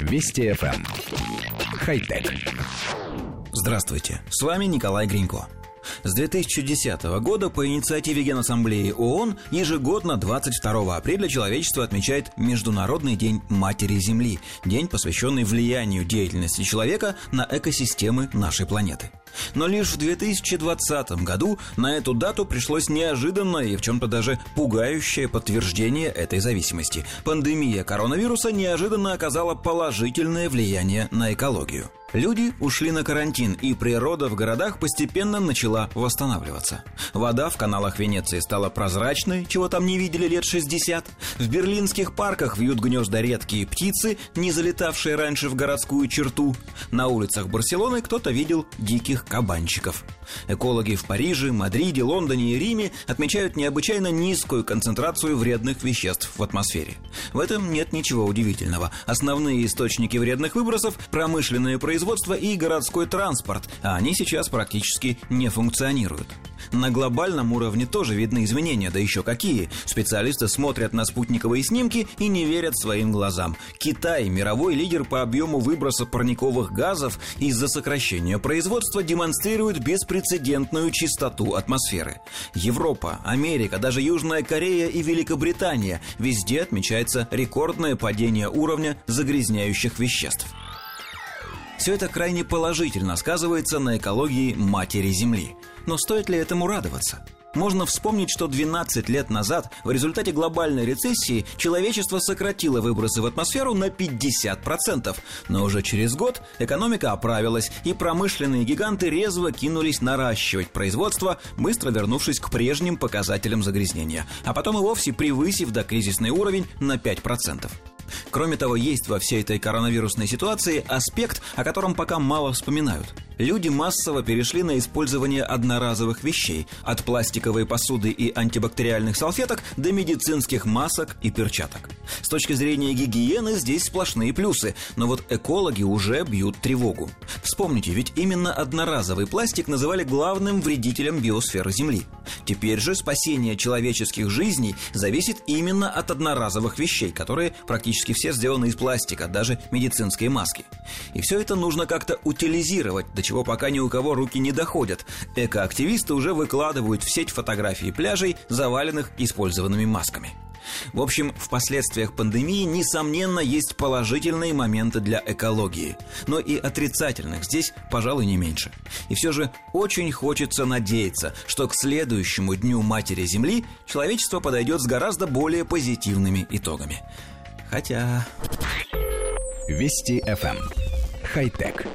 Вести FM. Эм. Хай-тек. Здравствуйте, с вами Николай Гринько. С 2010 года по инициативе Генассамблеи ООН ежегодно 22 апреля человечество отмечает Международный день Матери Земли, день, посвященный влиянию деятельности человека на экосистемы нашей планеты. Но лишь в 2020 году на эту дату пришлось неожиданное и в чем-то даже пугающее подтверждение этой зависимости. Пандемия коронавируса неожиданно оказала положительное влияние на экологию. Люди ушли на карантин, и природа в городах постепенно начала восстанавливаться. Вода в каналах Венеции стала прозрачной, чего там не видели лет 60. В берлинских парках вьют гнезда редкие птицы, не залетавшие раньше в городскую черту. На улицах Барселоны кто-то видел диких кабанчиков. Экологи в Париже, Мадриде, Лондоне и Риме отмечают необычайно низкую концентрацию вредных веществ в атмосфере. В этом нет ничего удивительного. Основные источники вредных выбросов – промышленное производство и городской транспорт, а они сейчас практически не функционируют. На глобальном уровне тоже видны изменения, да еще какие. Специалисты смотрят на спутниковые снимки и не верят своим глазам. Китай, мировой лидер по объему выброса парниковых газов из-за сокращения производства, демонстрирует беспрецедентную чистоту атмосферы. Европа, Америка, даже Южная Корея и Великобритания – везде отмечается рекордное падение уровня загрязняющих веществ. Все это крайне положительно сказывается на экологии матери Земли. Но стоит ли этому радоваться? Можно вспомнить, что 12 лет назад в результате глобальной рецессии человечество сократило выбросы в атмосферу на 50%, но уже через год экономика оправилась, и промышленные гиганты резво кинулись наращивать производство, быстро вернувшись к прежним показателям загрязнения, а потом и вовсе превысив докризисный уровень на 5%. Кроме того, есть во всей этой коронавирусной ситуации аспект, о котором пока мало вспоминают. Люди массово перешли на использование одноразовых вещей, от пластиковой посуды и антибактериальных салфеток до медицинских масок и перчаток. С точки зрения гигиены здесь сплошные плюсы, но вот экологи уже бьют тревогу. Вспомните, ведь именно одноразовый пластик называли главным вредителем биосферы Земли. Теперь же спасение человеческих жизней зависит именно от одноразовых вещей, которые практически все сделаны из пластика, даже медицинские маски. И все это нужно как-то утилизировать, до чего пока ни у кого руки не доходят. Экоактивисты уже выкладывают в сеть фотографии пляжей, заваленных использованными масками. В общем, в последствиях пандемии, несомненно, есть положительные моменты для экологии, но и отрицательных здесь, пожалуй, не меньше. И все же очень хочется надеяться, что к следующему Дню Матери Земли человечество подойдет с гораздо более позитивными итогами. Хотя... Вести FM. Эм. Хай-тек.